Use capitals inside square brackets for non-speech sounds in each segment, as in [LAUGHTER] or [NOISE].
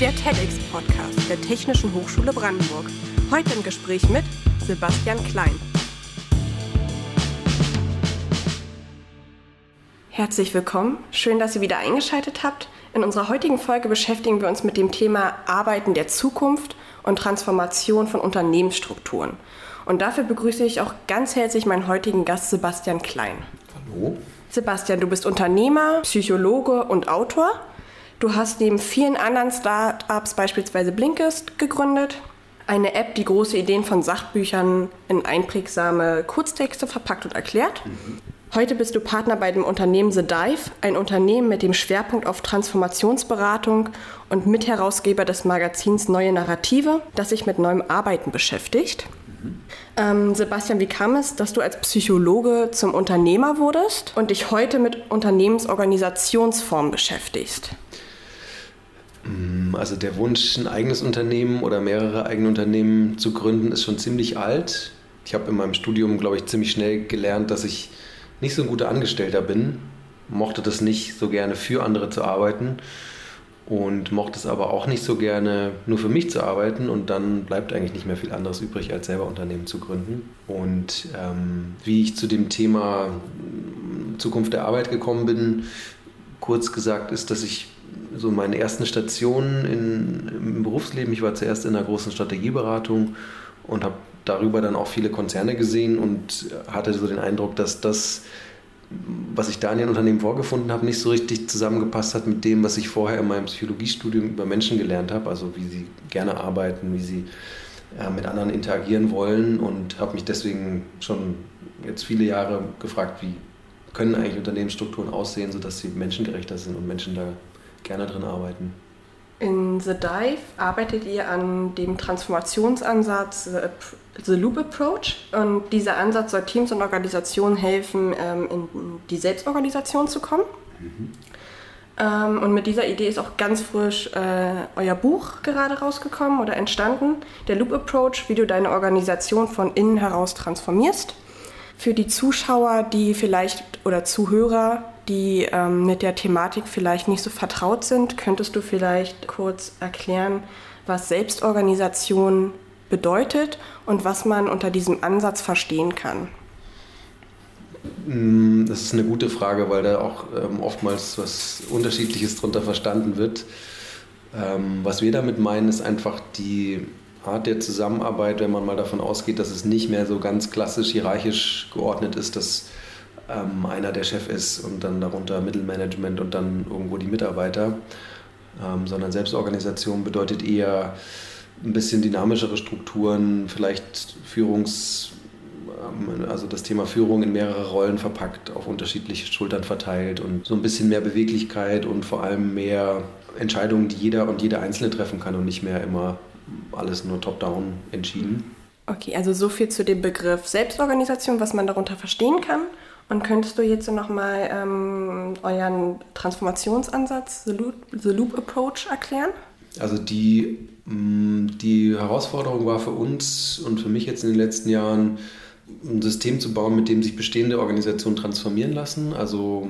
der TEDx-Podcast der Technischen Hochschule Brandenburg. Heute im Gespräch mit Sebastian Klein. Herzlich willkommen, schön, dass ihr wieder eingeschaltet habt. In unserer heutigen Folge beschäftigen wir uns mit dem Thema Arbeiten der Zukunft und Transformation von Unternehmensstrukturen. Und dafür begrüße ich auch ganz herzlich meinen heutigen Gast Sebastian Klein. Hallo. Sebastian, du bist Unternehmer, Psychologe und Autor. Du hast neben vielen anderen Startups beispielsweise Blinkist gegründet, eine App, die große Ideen von Sachbüchern in einprägsame Kurztexte verpackt und erklärt. Mhm. Heute bist du Partner bei dem Unternehmen The Dive, ein Unternehmen mit dem Schwerpunkt auf Transformationsberatung und Mitherausgeber des Magazins Neue Narrative, das sich mit neuem Arbeiten beschäftigt. Ähm, Sebastian, wie kam es, dass du als Psychologe zum Unternehmer wurdest und dich heute mit Unternehmensorganisationsformen beschäftigst? Mm, also der Wunsch, ein eigenes Unternehmen oder mehrere eigene Unternehmen zu gründen, ist schon ziemlich alt. Ich habe in meinem Studium, glaube ich, ziemlich schnell gelernt, dass ich nicht so ein guter Angestellter bin, mochte das nicht so gerne für andere zu arbeiten und mochte es aber auch nicht so gerne nur für mich zu arbeiten und dann bleibt eigentlich nicht mehr viel anderes übrig, als selber Unternehmen zu gründen. Und ähm, wie ich zu dem Thema Zukunft der Arbeit gekommen bin, kurz gesagt ist, dass ich so meine ersten Stationen in, im Berufsleben, ich war zuerst in einer großen Strategieberatung und habe darüber dann auch viele Konzerne gesehen und hatte so den Eindruck, dass das was ich da in den Unternehmen vorgefunden habe, nicht so richtig zusammengepasst hat mit dem, was ich vorher in meinem Psychologiestudium über Menschen gelernt habe, also wie sie gerne arbeiten, wie sie äh, mit anderen interagieren wollen und habe mich deswegen schon jetzt viele Jahre gefragt, wie können eigentlich Unternehmensstrukturen aussehen, sodass sie menschengerechter sind und Menschen da gerne drin arbeiten. In The Dive arbeitet ihr an dem Transformationsansatz The Loop Approach und dieser Ansatz soll Teams und Organisationen helfen, ähm, in die Selbstorganisation zu kommen. Mhm. Ähm, und mit dieser Idee ist auch ganz frisch äh, euer Buch gerade rausgekommen oder entstanden, der Loop Approach, wie du deine Organisation von innen heraus transformierst. Für die Zuschauer, die vielleicht oder Zuhörer, die ähm, mit der Thematik vielleicht nicht so vertraut sind, könntest du vielleicht kurz erklären, was Selbstorganisation bedeutet und was man unter diesem Ansatz verstehen kann? Mm, das ist eine gute Frage, weil da auch ähm, oftmals was Unterschiedliches darunter verstanden wird. Ähm, was wir damit meinen, ist einfach die Art der Zusammenarbeit, wenn man mal davon ausgeht, dass es nicht mehr so ganz klassisch hierarchisch geordnet ist, dass ähm, einer der Chef ist und dann darunter Mittelmanagement und dann irgendwo die Mitarbeiter, ähm, sondern Selbstorganisation bedeutet eher ein bisschen dynamischere Strukturen, vielleicht Führungs, ähm, also das Thema Führung in mehrere Rollen verpackt, auf unterschiedliche Schultern verteilt und so ein bisschen mehr Beweglichkeit und vor allem mehr Entscheidungen, die jeder und jede Einzelne treffen kann und nicht mehr immer alles nur top-down entschieden. Okay, also so viel zu dem Begriff Selbstorganisation, was man darunter verstehen kann. Und könntest du jetzt nochmal ähm, euren Transformationsansatz, The Loop, The Loop Approach, erklären? Also die, mm, die Herausforderung war für uns und für mich jetzt in den letzten Jahren, ein System zu bauen, mit dem sich bestehende Organisationen transformieren lassen. Also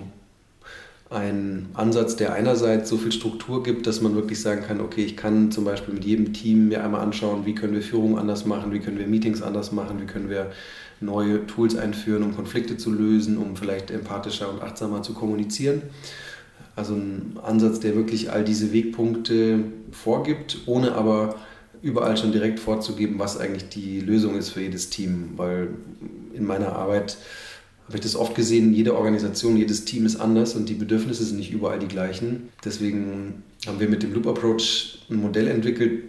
ein Ansatz, der einerseits so viel Struktur gibt, dass man wirklich sagen kann, okay, ich kann zum Beispiel mit jedem Team mir einmal anschauen, wie können wir Führung anders machen, wie können wir Meetings anders machen, wie können wir neue Tools einführen, um Konflikte zu lösen, um vielleicht empathischer und achtsamer zu kommunizieren. Also ein Ansatz, der wirklich all diese Wegpunkte vorgibt, ohne aber überall schon direkt vorzugeben, was eigentlich die Lösung ist für jedes Team. Weil in meiner Arbeit habe ich das oft gesehen, jede Organisation, jedes Team ist anders und die Bedürfnisse sind nicht überall die gleichen. Deswegen haben wir mit dem Loop Approach ein Modell entwickelt,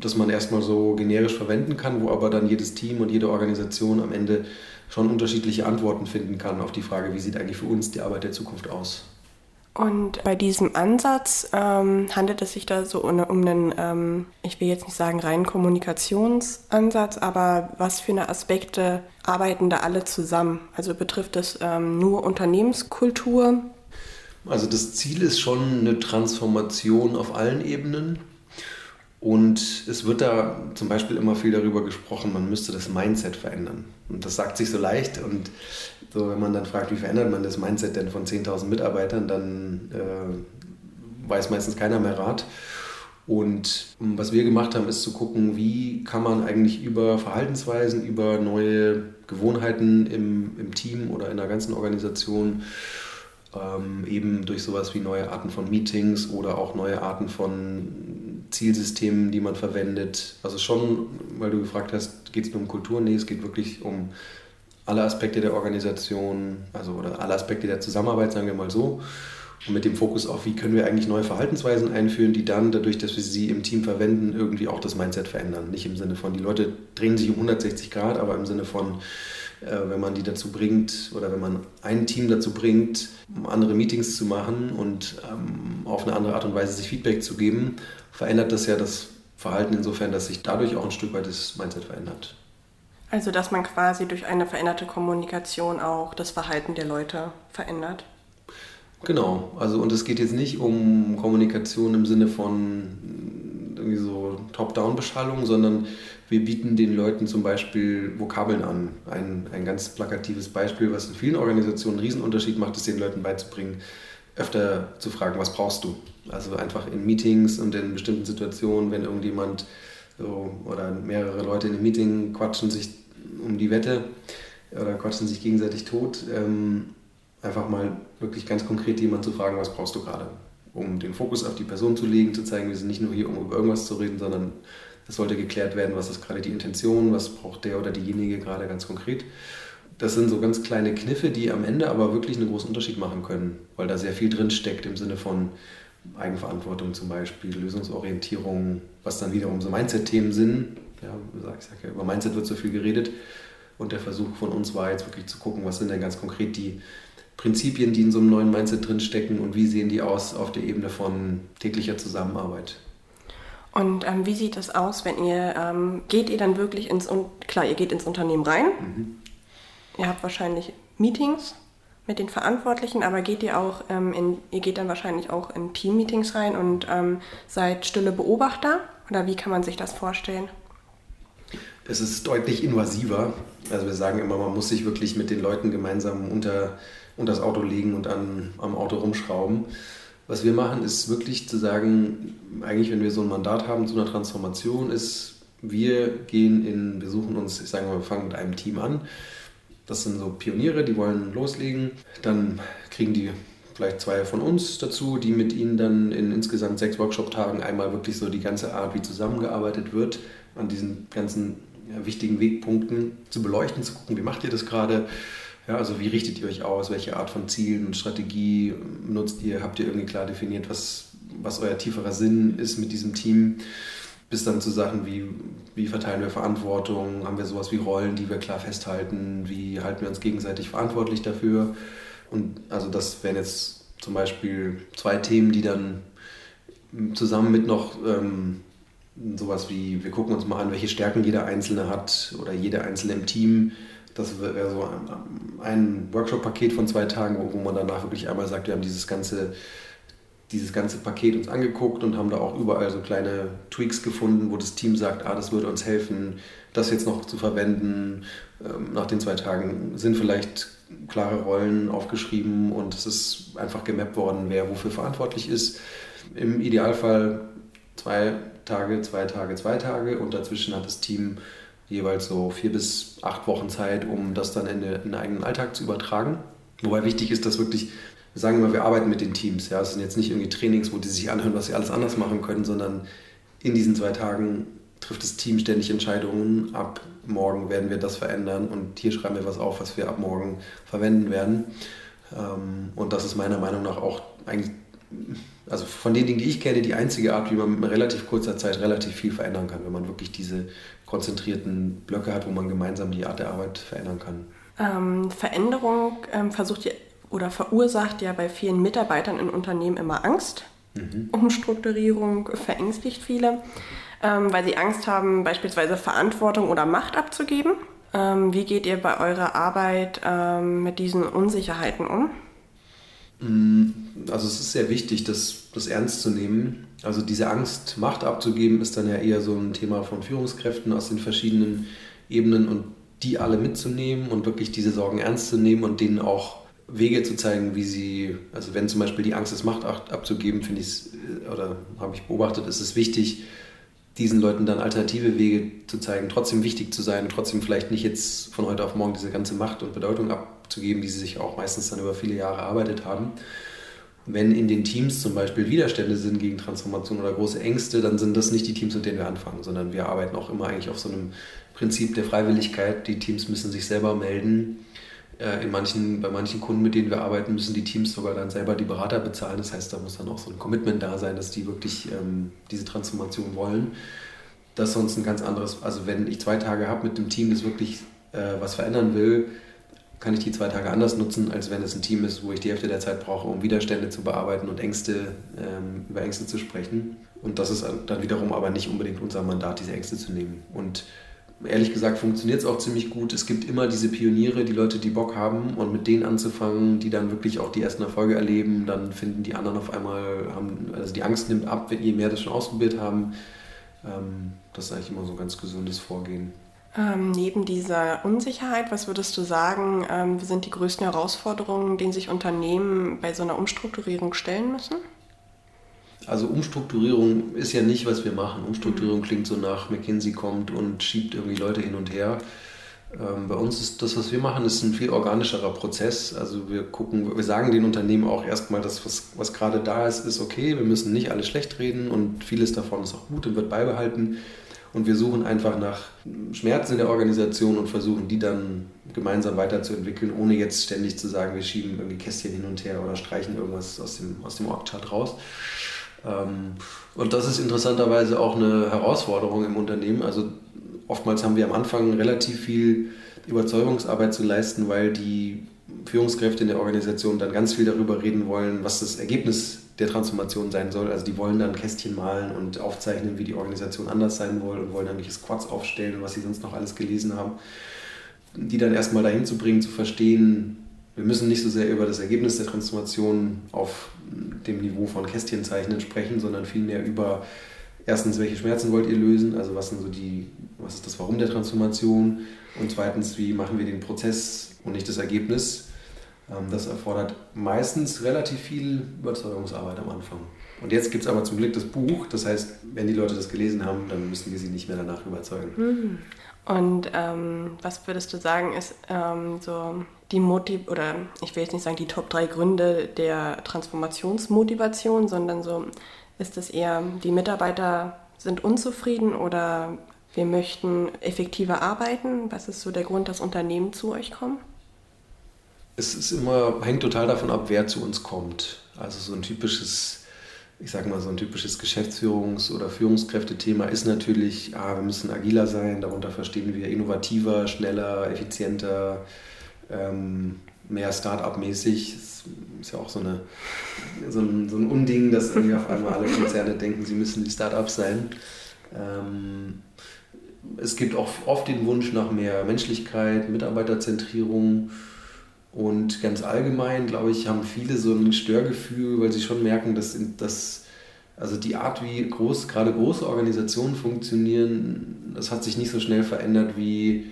das man erstmal so generisch verwenden kann, wo aber dann jedes Team und jede Organisation am Ende schon unterschiedliche Antworten finden kann auf die Frage, wie sieht eigentlich für uns die Arbeit der Zukunft aus. Und bei diesem Ansatz ähm, handelt es sich da so um, um einen, ähm, ich will jetzt nicht sagen reinen Kommunikationsansatz, aber was für eine Aspekte arbeiten da alle zusammen? Also betrifft es ähm, nur Unternehmenskultur? Also das Ziel ist schon eine Transformation auf allen Ebenen. Und es wird da zum Beispiel immer viel darüber gesprochen, man müsste das Mindset verändern. Und das sagt sich so leicht. Und so, wenn man dann fragt, wie verändert man das Mindset denn von 10.000 Mitarbeitern, dann äh, weiß meistens keiner mehr Rat. Und ähm, was wir gemacht haben, ist zu gucken, wie kann man eigentlich über Verhaltensweisen, über neue Gewohnheiten im, im Team oder in der ganzen Organisation ähm, eben durch sowas wie neue Arten von Meetings oder auch neue Arten von Zielsystemen, die man verwendet. Also schon, weil du gefragt hast, geht es nur um Kultur? Nee, es geht wirklich um alle Aspekte der Organisation, also oder alle Aspekte der Zusammenarbeit, sagen wir mal so. Und mit dem Fokus auf, wie können wir eigentlich neue Verhaltensweisen einführen, die dann, dadurch, dass wir sie im Team verwenden, irgendwie auch das Mindset verändern. Nicht im Sinne von, die Leute drehen sich um 160 Grad, aber im Sinne von, wenn man die dazu bringt oder wenn man ein Team dazu bringt, andere Meetings zu machen und ähm, auf eine andere Art und Weise sich Feedback zu geben, verändert das ja das Verhalten insofern, dass sich dadurch auch ein Stück weit das Mindset verändert. Also dass man quasi durch eine veränderte Kommunikation auch das Verhalten der Leute verändert. Genau, also und es geht jetzt nicht um Kommunikation im Sinne von irgendwie so Top-Down-Beschallung, sondern wir bieten den Leuten zum Beispiel Vokabeln an. Ein, ein ganz plakatives Beispiel, was in vielen Organisationen einen Riesenunterschied macht, ist den Leuten beizubringen, öfter zu fragen, was brauchst du? Also einfach in Meetings und in bestimmten Situationen, wenn irgendjemand so, oder mehrere Leute in einem Meeting quatschen sich um die Wette oder quatschen sich gegenseitig tot, ähm, einfach mal wirklich ganz konkret jemand zu fragen, was brauchst du gerade? Um den Fokus auf die Person zu legen, zu zeigen, wir sind nicht nur hier, um über irgendwas zu reden, sondern es sollte geklärt werden, was ist gerade die Intention, was braucht der oder diejenige gerade ganz konkret. Das sind so ganz kleine Kniffe, die am Ende aber wirklich einen großen Unterschied machen können, weil da sehr viel drin steckt im Sinne von Eigenverantwortung zum Beispiel, Lösungsorientierung, was dann wiederum so Mindset-Themen sind. Ja, ich sag ja, über Mindset wird so viel geredet. Und der Versuch von uns war jetzt wirklich zu gucken, was sind denn ganz konkret die Prinzipien, die in so einem neuen Mindset drinstecken und wie sehen die aus auf der Ebene von täglicher Zusammenarbeit. Und ähm, wie sieht das aus, wenn ihr, ähm, geht ihr dann wirklich ins, klar, ihr geht ins Unternehmen rein, mhm. ihr habt wahrscheinlich Meetings mit den Verantwortlichen, aber geht ihr auch ähm, in, ihr geht dann wahrscheinlich auch in Team-Meetings rein und ähm, seid stille Beobachter oder wie kann man sich das vorstellen? Es ist deutlich invasiver. Also wir sagen immer, man muss sich wirklich mit den Leuten gemeinsam unter und das Auto legen und an, am Auto rumschrauben. Was wir machen, ist wirklich zu sagen, eigentlich, wenn wir so ein Mandat haben zu einer Transformation, ist, wir gehen in, wir suchen uns, ich sage mal, wir fangen mit einem Team an. Das sind so Pioniere, die wollen loslegen. Dann kriegen die vielleicht zwei von uns dazu, die mit ihnen dann in insgesamt sechs Workshop-Tagen einmal wirklich so die ganze Art, wie zusammengearbeitet wird, an diesen ganzen ja, wichtigen Wegpunkten zu beleuchten, zu gucken, wie macht ihr das gerade, ja, also wie richtet ihr euch aus? Welche Art von Zielen und Strategie nutzt ihr? Habt ihr irgendwie klar definiert, was, was euer tieferer Sinn ist mit diesem Team? Bis dann zu Sachen wie, wie verteilen wir Verantwortung? Haben wir sowas wie Rollen, die wir klar festhalten? Wie halten wir uns gegenseitig verantwortlich dafür? Und also das wären jetzt zum Beispiel zwei Themen, die dann zusammen mit noch ähm, sowas wie, wir gucken uns mal an, welche Stärken jeder Einzelne hat oder jede Einzelne im Team das wäre so ein, ein Workshop-Paket von zwei Tagen, wo man danach wirklich einmal sagt, wir haben dieses ganze, dieses ganze Paket uns angeguckt und haben da auch überall so kleine Tweaks gefunden, wo das Team sagt, ah, das würde uns helfen, das jetzt noch zu verwenden. Ähm, nach den zwei Tagen sind vielleicht klare Rollen aufgeschrieben und es ist einfach gemappt worden, wer wofür verantwortlich ist. Im Idealfall zwei Tage, zwei Tage, zwei Tage und dazwischen hat das Team jeweils so vier bis acht Wochen Zeit, um das dann in, den eigenen Alltag zu übertragen. Wobei wichtig ist, dass wirklich, wir sagen immer, wir arbeiten mit den Teams. Ja, es sind jetzt nicht irgendwie Trainings, wo die sich anhören, was sie alles anders machen können, sondern in diesen zwei Tagen trifft das Team ständig Entscheidungen. Ab morgen werden wir das verändern und hier schreiben wir was auf, was wir ab morgen verwenden werden. Ähm, und das ist meiner Meinung nach auch eigentlich also von den Dingen, die ich kenne, die einzige Art, wie man mit relativ kurzer Zeit relativ viel verändern kann, wenn man wirklich diese konzentrierten Blöcke hat, wo man gemeinsam die Art der Arbeit verändern kann. Ähm, Veränderung ähm, versucht ja oder verursacht ja bei vielen Mitarbeitern in Unternehmen immer Angst. Mhm. Umstrukturierung verängstigt viele, ähm, weil sie Angst haben, beispielsweise Verantwortung oder Macht abzugeben. Ähm, wie geht ihr bei eurer Arbeit ähm, mit diesen Unsicherheiten um? Mm, also es ist sehr wichtig, das, das ernst zu nehmen. Also diese Angst, Macht abzugeben, ist dann ja eher so ein Thema von Führungskräften aus den verschiedenen Ebenen und die alle mitzunehmen und wirklich diese Sorgen ernst zu nehmen und denen auch Wege zu zeigen, wie sie, also wenn zum Beispiel die Angst ist, Macht abzugeben, finde ich äh, oder habe ich beobachtet, ist es wichtig, diesen Leuten dann alternative Wege zu zeigen, trotzdem wichtig zu sein, trotzdem vielleicht nicht jetzt von heute auf morgen diese ganze Macht und Bedeutung abzugeben, die sie sich auch meistens dann über viele Jahre erarbeitet haben. Wenn in den Teams zum Beispiel Widerstände sind gegen Transformation oder große Ängste, dann sind das nicht die Teams, mit denen wir anfangen, sondern wir arbeiten auch immer eigentlich auf so einem Prinzip der Freiwilligkeit. Die Teams müssen sich selber melden äh, in manchen, bei manchen Kunden, mit denen wir arbeiten, müssen die Teams sogar dann selber die Berater bezahlen. Das heißt, da muss dann auch so ein Commitment da sein, dass die wirklich ähm, diese Transformation wollen. Das ist sonst ein ganz anderes, also wenn ich zwei Tage habe mit dem Team, das wirklich äh, was verändern will, kann ich die zwei Tage anders nutzen, als wenn es ein Team ist, wo ich die Hälfte der Zeit brauche, um Widerstände zu bearbeiten und Ängste, ähm, über Ängste zu sprechen. Und das ist dann wiederum aber nicht unbedingt unser Mandat, diese Ängste zu nehmen. Und ehrlich gesagt funktioniert es auch ziemlich gut. Es gibt immer diese Pioniere, die Leute, die Bock haben und mit denen anzufangen, die dann wirklich auch die ersten Erfolge erleben. Dann finden die anderen auf einmal, haben, also die Angst nimmt ab, je mehr das schon ausprobiert haben. Ähm, das ist eigentlich immer so ein ganz gesundes Vorgehen. Ähm, neben dieser Unsicherheit, was würdest du sagen, ähm, sind die größten Herausforderungen, denen sich Unternehmen bei so einer Umstrukturierung stellen müssen? Also Umstrukturierung ist ja nicht, was wir machen. Umstrukturierung klingt so nach, McKinsey kommt und schiebt irgendwie Leute hin und her. Ähm, bei uns ist das, was wir machen, ist ein viel organischerer Prozess. Also wir gucken, wir sagen den Unternehmen auch erstmal, dass was, was gerade da ist, ist okay. Wir müssen nicht alles schlecht reden und vieles davon ist auch gut und wird beibehalten. Und wir suchen einfach nach Schmerzen in der Organisation und versuchen die dann gemeinsam weiterzuentwickeln, ohne jetzt ständig zu sagen, wir schieben irgendwie Kästchen hin und her oder streichen irgendwas aus dem, aus dem Org-Chart raus. Ähm, und das ist interessanterweise auch eine Herausforderung im Unternehmen. Also oftmals haben wir am Anfang relativ viel Überzeugungsarbeit zu leisten, weil die Führungskräfte in der Organisation dann ganz viel darüber reden wollen, was das Ergebnis der Transformation sein soll. Also die wollen dann Kästchen malen und aufzeichnen, wie die Organisation anders sein soll und wollen dann welche Squads aufstellen und was sie sonst noch alles gelesen haben. Die dann erstmal dahin zu bringen, zu verstehen, wir müssen nicht so sehr über das Ergebnis der Transformation auf dem Niveau von Kästchenzeichnen sprechen, sondern vielmehr über erstens, welche Schmerzen wollt ihr lösen, also was sind so die, was ist das Warum der Transformation und zweitens, wie machen wir den Prozess und nicht das Ergebnis. Ähm, das erfordert meistens relativ viel Überzeugungsarbeit am Anfang. Und jetzt gibt es aber zum Glück das Buch, das heißt, wenn die Leute das gelesen haben, dann müssen wir sie nicht mehr danach überzeugen. Mhm. Und ähm, was würdest du sagen, ist ähm, so die Motiv oder ich will jetzt nicht sagen die Top 3 Gründe der Transformationsmotivation, sondern so ist es eher, die Mitarbeiter sind unzufrieden oder wir möchten effektiver arbeiten? Was ist so der Grund, dass Unternehmen zu euch kommen? Es ist immer, hängt total davon ab, wer zu uns kommt. Also so ein typisches ich sage mal, so ein typisches Geschäftsführungs- oder Führungskräftethema ist natürlich, ah, wir müssen agiler sein, darunter verstehen wir innovativer, schneller, effizienter, ähm, mehr Start-up-mäßig. Ist ja auch so, eine, so, ein, so ein Unding, dass irgendwie auf einmal alle Konzerne denken, sie müssen die Start-ups sein. Ähm, es gibt auch oft den Wunsch nach mehr Menschlichkeit, Mitarbeiterzentrierung. Und ganz allgemein, glaube ich, haben viele so ein Störgefühl, weil sie schon merken, dass, dass also die Art, wie groß, gerade große Organisationen funktionieren, das hat sich nicht so schnell verändert wie,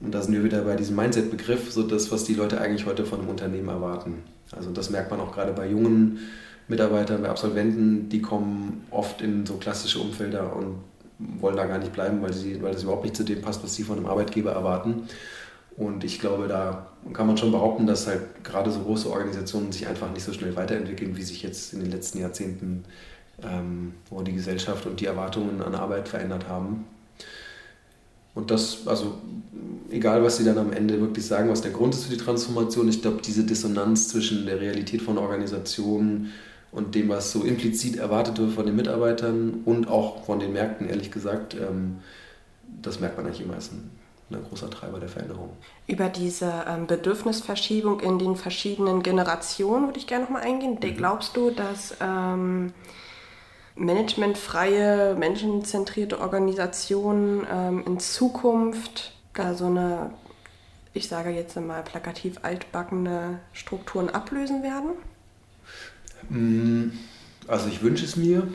und da sind wir wieder bei diesem Mindset-Begriff, so das, was die Leute eigentlich heute von einem Unternehmen erwarten. Also das merkt man auch gerade bei jungen Mitarbeitern, bei Absolventen, die kommen oft in so klassische Umfelder und wollen da gar nicht bleiben, weil, sie, weil das überhaupt nicht zu dem passt, was sie von einem Arbeitgeber erwarten. Und ich glaube, da kann man schon behaupten, dass halt gerade so große Organisationen sich einfach nicht so schnell weiterentwickeln, wie sich jetzt in den letzten Jahrzehnten, ähm, wo die Gesellschaft und die Erwartungen an Arbeit verändert haben. Und das, also egal, was sie dann am Ende wirklich sagen, was der Grund ist für die Transformation, ich glaube, diese Dissonanz zwischen der Realität von Organisationen und dem, was so implizit erwartet wird von den Mitarbeitern und auch von den Märkten, ehrlich gesagt, ähm, das merkt man eigentlich immer erst ein großer Treiber der Veränderung. Über diese ähm, Bedürfnisverschiebung in den verschiedenen Generationen würde ich gerne nochmal eingehen. Mhm. Glaubst du, dass ähm, managementfreie, menschenzentrierte Organisationen ähm, in Zukunft da so eine, ich sage jetzt mal plakativ altbackene Strukturen ablösen werden? Mm, also ich wünsche es mir.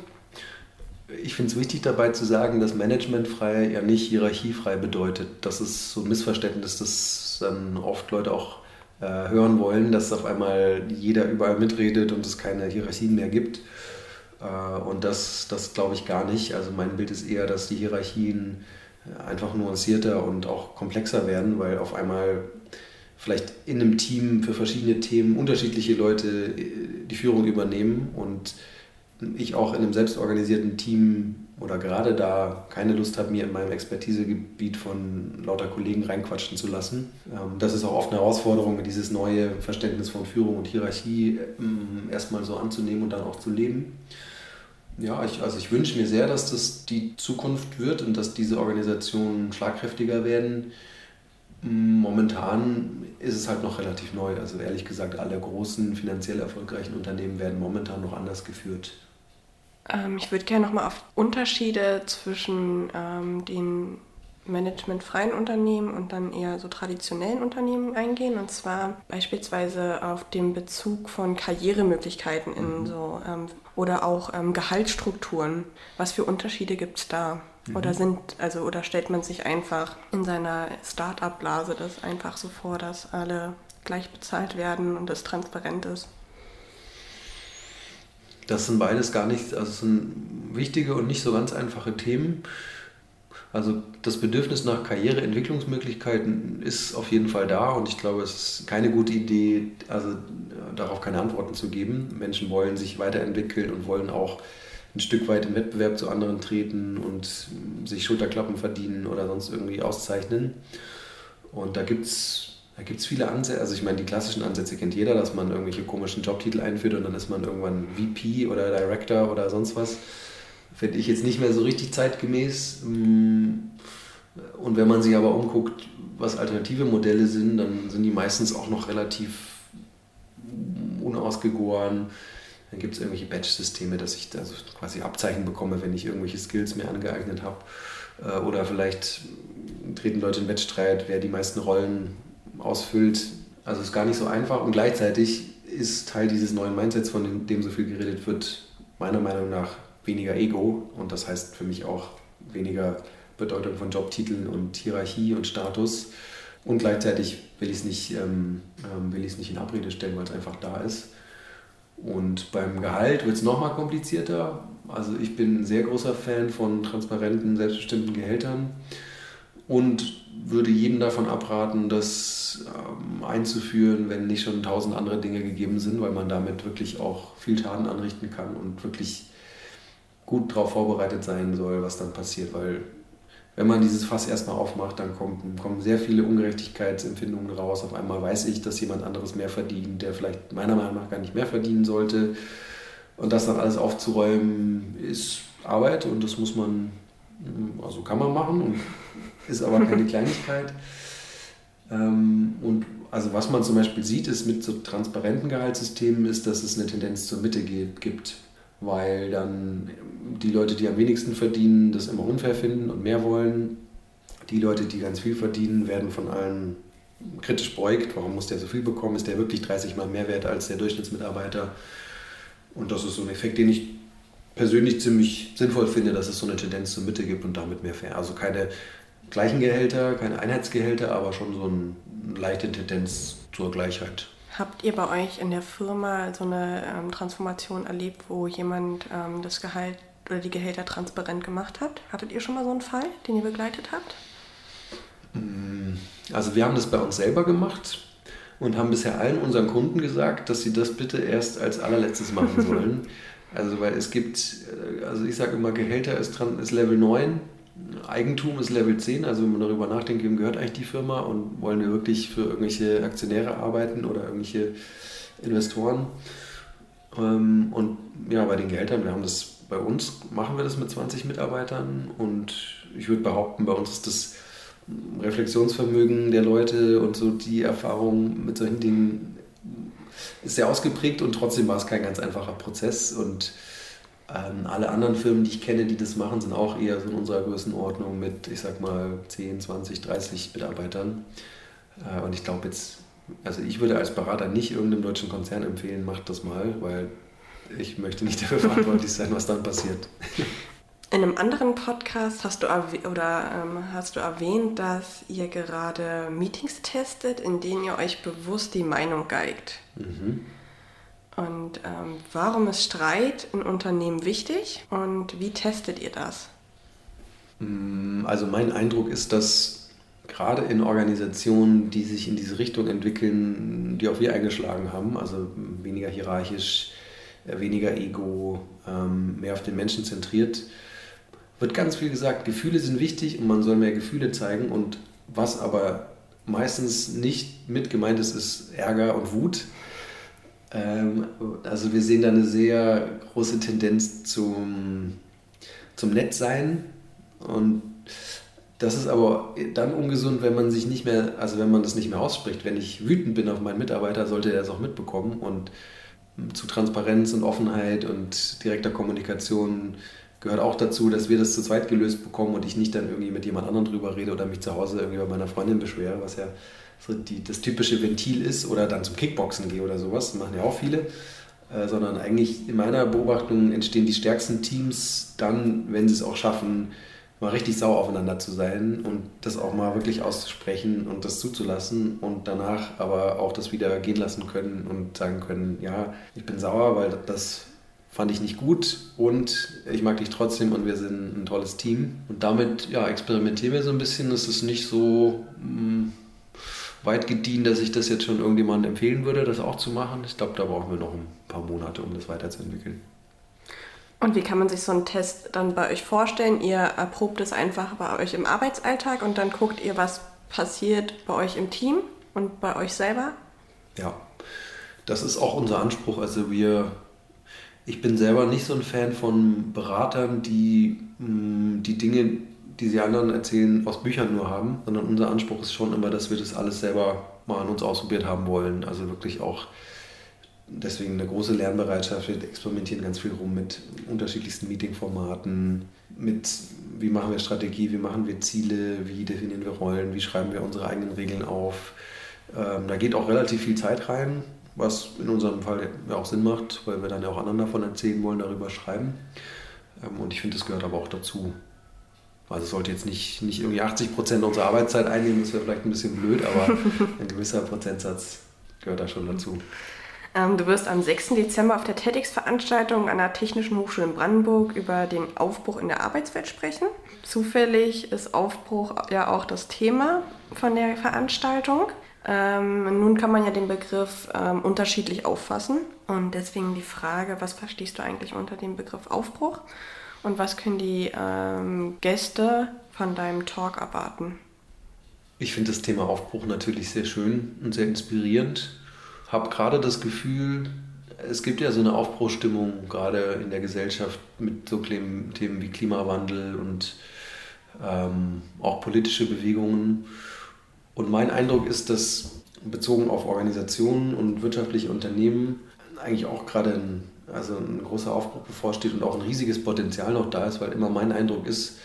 Ich finde es wichtig dabei zu sagen, dass managementfrei ja nicht hierarchiefrei bedeutet. Das ist so ein Missverständnis, das dann oft Leute auch äh, hören wollen, dass auf einmal jeder überall mitredet und es keine Hierarchien mehr gibt. Äh, und das, das glaube ich gar nicht. Also mein Bild ist eher, dass die Hierarchien einfach nuancierter und auch komplexer werden, weil auf einmal vielleicht in einem Team für verschiedene Themen unterschiedliche Leute äh, die Führung übernehmen und ich auch in einem selbstorganisierten Team oder gerade da keine Lust habe, mir in meinem Expertisegebiet von lauter Kollegen reinquatschen zu lassen. Ähm, das ist auch oft eine Herausforderung, dieses neue Verständnis von Führung und Hierarchie ähm, erstmal so anzunehmen und dann auch zu leben. Ja, ich, also ich wünsche mir sehr, dass das die Zukunft wird und dass diese Organisationen schlagkräftiger werden. Momentan ist es halt noch relativ neu. Also ehrlich gesagt, alle großen finanziell erfolgreichen Unternehmen werden momentan noch anders geführt. Ähm, ich würde gerne nochmal auf Unterschiede zwischen ähm, den managementfreien Unternehmen und dann eher so traditionellen Unternehmen eingehen. Und zwar beispielsweise auf den Bezug von Karrieremöglichkeiten in mhm. so ähm, oder auch ähm, Gehaltsstrukturen. Was für Unterschiede gibt es da? Mhm. Oder sind, also, oder stellt man sich einfach in seiner Start-up-Blase das einfach so vor, dass alle gleich bezahlt werden und es transparent ist? Das sind beides gar nicht, also sind wichtige und nicht so ganz einfache Themen. Also das Bedürfnis nach Karriereentwicklungsmöglichkeiten ist auf jeden Fall da und ich glaube, es ist keine gute Idee, also darauf keine Antworten zu geben. Menschen wollen sich weiterentwickeln und wollen auch ein Stück weit im Wettbewerb zu anderen treten und sich Schulterklappen verdienen oder sonst irgendwie auszeichnen. Und da gibt es da gibt's viele Ansätze. Also ich meine, die klassischen Ansätze kennt jeder, dass man irgendwelche komischen Jobtitel einführt und dann ist man irgendwann VP oder Director oder sonst was finde ich jetzt nicht mehr so richtig zeitgemäß. Mm, und wenn man sich aber umguckt, was alternative Modelle sind, dann sind die meistens auch noch relativ unausgegoren. Dann gibt es irgendwelche Batch-Systeme, dass ich da quasi Abzeichen bekomme, wenn ich irgendwelche Skills mir angeeignet habe. Äh, oder vielleicht treten Leute in Wettstreit, wer die meisten Rollen ausfüllt. Also ist gar nicht so einfach und gleichzeitig ist Teil dieses neuen Mindsets, von dem so viel geredet wird, meiner Meinung nach weniger Ego und das heißt für mich auch weniger Bedeutung von Jobtiteln und Hierarchie und Status. Und gleichzeitig will ich es nicht, ähm, ähm nicht in Abrede stellen, weil es einfach da ist. Und beim Gehalt wird es nochmal komplizierter. Also ich bin ein sehr großer Fan von transparenten, selbstbestimmten Gehältern und würde jedem davon abraten, das ähm, einzuführen, wenn nicht schon tausend andere Dinge gegeben sind, weil man damit wirklich auch viel Schaden anrichten kann und wirklich gut darauf vorbereitet sein soll, was dann passiert, weil wenn man dieses Fass erstmal aufmacht, dann kommen, kommen sehr viele Ungerechtigkeitsempfindungen raus. Auf einmal weiß ich, dass jemand anderes mehr verdient, der vielleicht meiner Meinung nach gar nicht mehr verdienen sollte. Und das dann alles aufzuräumen, ist Arbeit und das muss man, also kann man machen und ist aber keine [LAUGHS] Kleinigkeit. Ähm, und also was man zum Beispiel sieht, ist mit so transparenten Gehaltssystemen, ist, dass es eine Tendenz zur Mitte gibt weil dann die Leute, die am wenigsten verdienen, das immer unfair finden und mehr wollen. Die Leute, die ganz viel verdienen, werden von allen kritisch beugt. Warum muss der so viel bekommen? Ist der wirklich 30 Mal mehr wert als der Durchschnittsmitarbeiter? Und das ist so ein Effekt, den ich persönlich ziemlich sinnvoll finde, dass es so eine Tendenz zur Mitte gibt und damit mehr fair. Also keine gleichen Gehälter, keine Einheitsgehälter, aber schon so eine leichte Tendenz zur Gleichheit. Habt ihr bei euch in der Firma so eine ähm, Transformation erlebt, wo jemand ähm, das Gehalt oder die Gehälter transparent gemacht hat? Hattet ihr schon mal so einen Fall, den ihr begleitet habt? Mm, also wir haben das bei uns selber gemacht und haben bisher allen unseren Kunden gesagt, dass sie das bitte erst als allerletztes machen [LAUGHS] sollen. also weil es gibt, äh, also ich sage immer, Gehälter ist, dran, ist Level 9 Eigentum ist Level 10, also wenn man darüber nachdenkt, wem gehört eigentlich die Firma und wollen wir wirklich für irgendwelche Aktionäre arbeiten oder irgendwelche Investoren. Ähm, und ja, bei den Gehältern, wir haben das bei uns, machen wir das mit 20 Mitarbeitern und ich würde behaupten, bei uns ist das Reflexionsvermögen der Leute und so die Erfahrung mit solchen Dingen ist sehr ausgeprägt und trotzdem war es kein ganz einfacher Prozess und ähm, alle anderen Firmen, die ich kenne, die das machen, sind auch eher so in unserer Größenordnung mit, ich sag mal, 10, 20, 30 Mitarbeitern. Äh, und ich glaube jetzt, also ich würde als Berater nicht irgendeinem deutschen Konzern empfehlen, macht das mal, weil ich möchte nicht [LAUGHS] dafür verantwortlich sein, was dann passiert. In einem anderen Podcast hast du, oder, ähm, hast du erwähnt, dass ihr gerade Meetings testet, in denen ihr euch bewusst die Meinung geigt. Mhm. Und ähm, warum ist Streit in Unternehmen wichtig und wie testet ihr das? Mm, also mein Eindruck ist, dass gerade in Organisationen, die sich in diese Richtung entwickeln, die auch wir eingeschlagen haben, also weniger hierarchisch, äh, weniger Ego, ähm, mehr auf den Menschen zentriert, wird ganz viel gesagt, Gefühle sind wichtig und man soll mehr Gefühle zeigen. Und was aber meistens nicht mit gemeint ist, ist Ärger und Wut. Ähm, also wir sehen da eine sehr große Tendenz zum, zum Nettsein. Und das ist aber dann ungesund, wenn man sich nicht mehr, also wenn man das nicht mehr ausspricht. Wenn ich wütend bin auf meinen Mitarbeiter, sollte er das auch mitbekommen. Und zu Transparenz und Offenheit und direkter Kommunikation gehört auch dazu, dass wir das zu zweit gelöst bekommen und ich nicht dann irgendwie mit jemand anderem drüber rede oder mich zu Hause irgendwie bei meiner Freundin beschwere, was ja so die, das typische Ventil ist oder dann zum Kickboxen gehe oder sowas, machen ja auch viele. Äh, sondern eigentlich in meiner Beobachtung entstehen die stärksten Teams dann, wenn sie es auch schaffen, mal richtig sauer aufeinander zu sein und das auch mal wirklich auszusprechen und das zuzulassen und danach aber auch das wieder gehen lassen können und sagen können, ja, ich bin sauer, weil das fand ich nicht gut und ich mag dich trotzdem und wir sind ein tolles Team. Und damit ja, experimentieren wir so ein bisschen. Es ist nicht so mm, weit gediehen, dass ich das jetzt schon irgendjemandem empfehlen würde, das auch zu machen. Ich glaube, da brauchen wir noch ein paar Monate, um das weiterzuentwickeln. Und wie kann man sich so einen Test dann bei euch vorstellen? Ihr erprobt es einfach bei euch im Arbeitsalltag und dann guckt ihr, was passiert bei euch im Team und bei euch selber? Ja, das ist auch unser Anspruch. Also wir ich bin selber nicht so ein Fan von Beratern, die mh, mm, die Dinge, die sie anderen erzählen, aus Büchern nur haben, sondern unser Anspruch ist schon immer, dass wir das alles selber mal an uns ausprobiert haben wollen. Also wirklich auch deswegen eine große Lernbereitschaft. Wir experimentieren ganz viel rum mit unterschiedlichsten Meetingformaten, mit wie machen wir Strategie, wie machen wir Ziele, wie definieren wir Rollen, wie schreiben wir unsere eigenen Regeln auf. Ähm, da geht auch relativ viel Zeit rein was in unserem Fall ja auch Sinn macht, weil wir dann ja auch anderen davon erzählen wollen, darüber schreiben. Ähm, und ich finde, das gehört aber auch dazu. Also es sollte jetzt nicht, nicht irgendwie 80 Prozent unserer Arbeitszeit einnehmen, das wäre vielleicht ein bisschen blöd, aber [LAUGHS] ein gewisser Prozentsatz gehört da schon dazu. Ähm, du wirst am 6. Dezember auf der TEDx-Veranstaltung an der Technischen Hochschule in Brandenburg über den Aufbruch in der Arbeitswelt sprechen. Zufällig ist Aufbruch ja auch das Thema von der Veranstaltung. Ähm, nun kann man ja den Begriff ähm, unterschiedlich auffassen und deswegen die Frage, was verstehst du eigentlich unter dem Begriff Aufbruch und was können die ähm, Gäste von deinem Talk erwarten? Ich finde das Thema Aufbruch natürlich sehr schön und sehr inspirierend. Habe gerade das Gefühl, es gibt ja so eine Aufbruchstimmung gerade in der Gesellschaft mit so Themen wie Klimawandel und ähm, auch politische Bewegungen. Und mein Eindruck ist, dass bezogen auf Organisationen und wirtschaftliche Unternehmen eigentlich auch gerade ein, also ein großer Aufbruch bevorsteht und auch ein riesiges Potenzial noch da ist, weil immer mein Eindruck ist,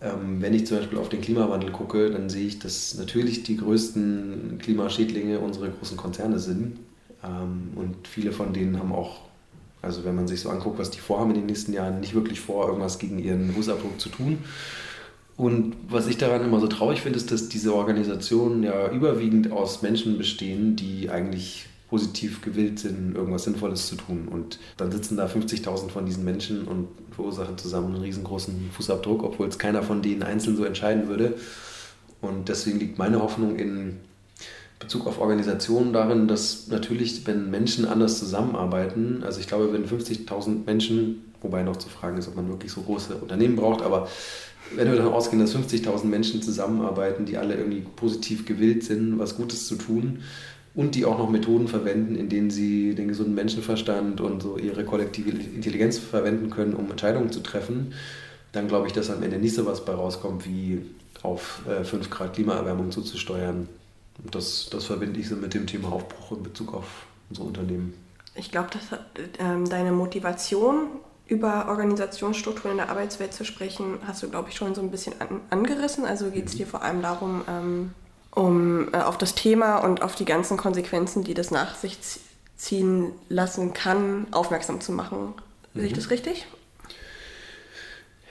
ähm, wenn ich zum Beispiel auf den Klimawandel gucke, dann sehe ich, dass natürlich die größten Klimaschädlinge unsere großen Konzerne sind. Ähm, und viele von denen haben auch, also wenn man sich so anguckt, was die vorhaben in den nächsten Jahren, nicht wirklich vor, irgendwas gegen ihren Fußabdruck zu tun. Und was ich daran immer so traurig finde, ist, dass diese Organisationen ja überwiegend aus Menschen bestehen, die eigentlich positiv gewillt sind, irgendwas Sinnvolles zu tun. Und dann sitzen da 50.000 von diesen Menschen und verursachen zusammen einen riesengroßen Fußabdruck, obwohl es keiner von denen einzeln so entscheiden würde. Und deswegen liegt meine Hoffnung in Bezug auf Organisationen darin, dass natürlich, wenn Menschen anders zusammenarbeiten, also ich glaube, wenn 50.000 Menschen, wobei noch zu fragen ist, ob man wirklich so große Unternehmen braucht, aber wenn wir davon ausgehen, dass 50.000 Menschen zusammenarbeiten, die alle irgendwie positiv gewillt sind, was Gutes zu tun und die auch noch Methoden verwenden, in denen sie den gesunden Menschenverstand und so ihre kollektive Intelligenz verwenden können, um Entscheidungen zu treffen, dann glaube ich, dass am Ende nicht so was bei rauskommt, wie auf 5 äh, Grad Klimaerwärmung zuzusteuern. Und das, das verbinde ich so mit dem Thema Aufbruch in Bezug auf unsere Unternehmen. Ich glaube, dass ähm, deine Motivation über Organisationsstrukturen in der Arbeitswelt zu sprechen, hast du, glaube ich, schon so ein bisschen an, angerissen. Also geht es mhm. dir vor allem darum, ähm, um äh, auf das Thema und auf die ganzen Konsequenzen, die das nach sich ziehen lassen kann, aufmerksam zu machen. Mhm. Sehe ich mhm. das richtig?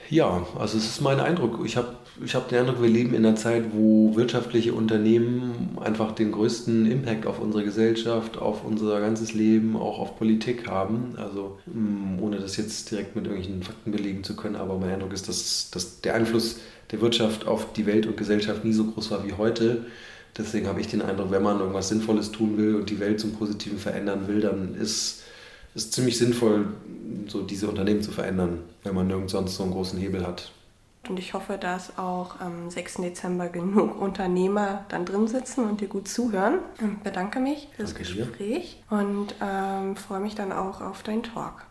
Ja, also es ist mein Eindruck. Ich habe ich hab den Eindruck, wir leben in einer Zeit, wo wirtschaftliche Unternehmen einfach den größten Impact auf unsere Gesellschaft, auf unser ganzes Leben, auch auf Politik haben. Also mm, ohne das jetzt direkt mit irgendwelchen Fakten belegen zu können, aber mein Eindruck ist, dass, dass der Einfluss der Wirtschaft auf die Welt und Gesellschaft nie so groß war wie heute. Deswegen habe ich den Eindruck, wenn man irgendwas Sinnvolles tun will und die Welt zum Positiven verändern will, dann ist es ziemlich sinnvoll, so diese Unternehmen zu verändern, wenn man nirgends sonst so einen großen Hebel hat. Und ich hoffe, dass auch am 6. Dezember genug Unternehmer dann drin sitzen und dir gut zuhören. Ich bedanke mich fürs Danke Gespräch dir. und ähm, freue mich dann auch auf deinen Talk.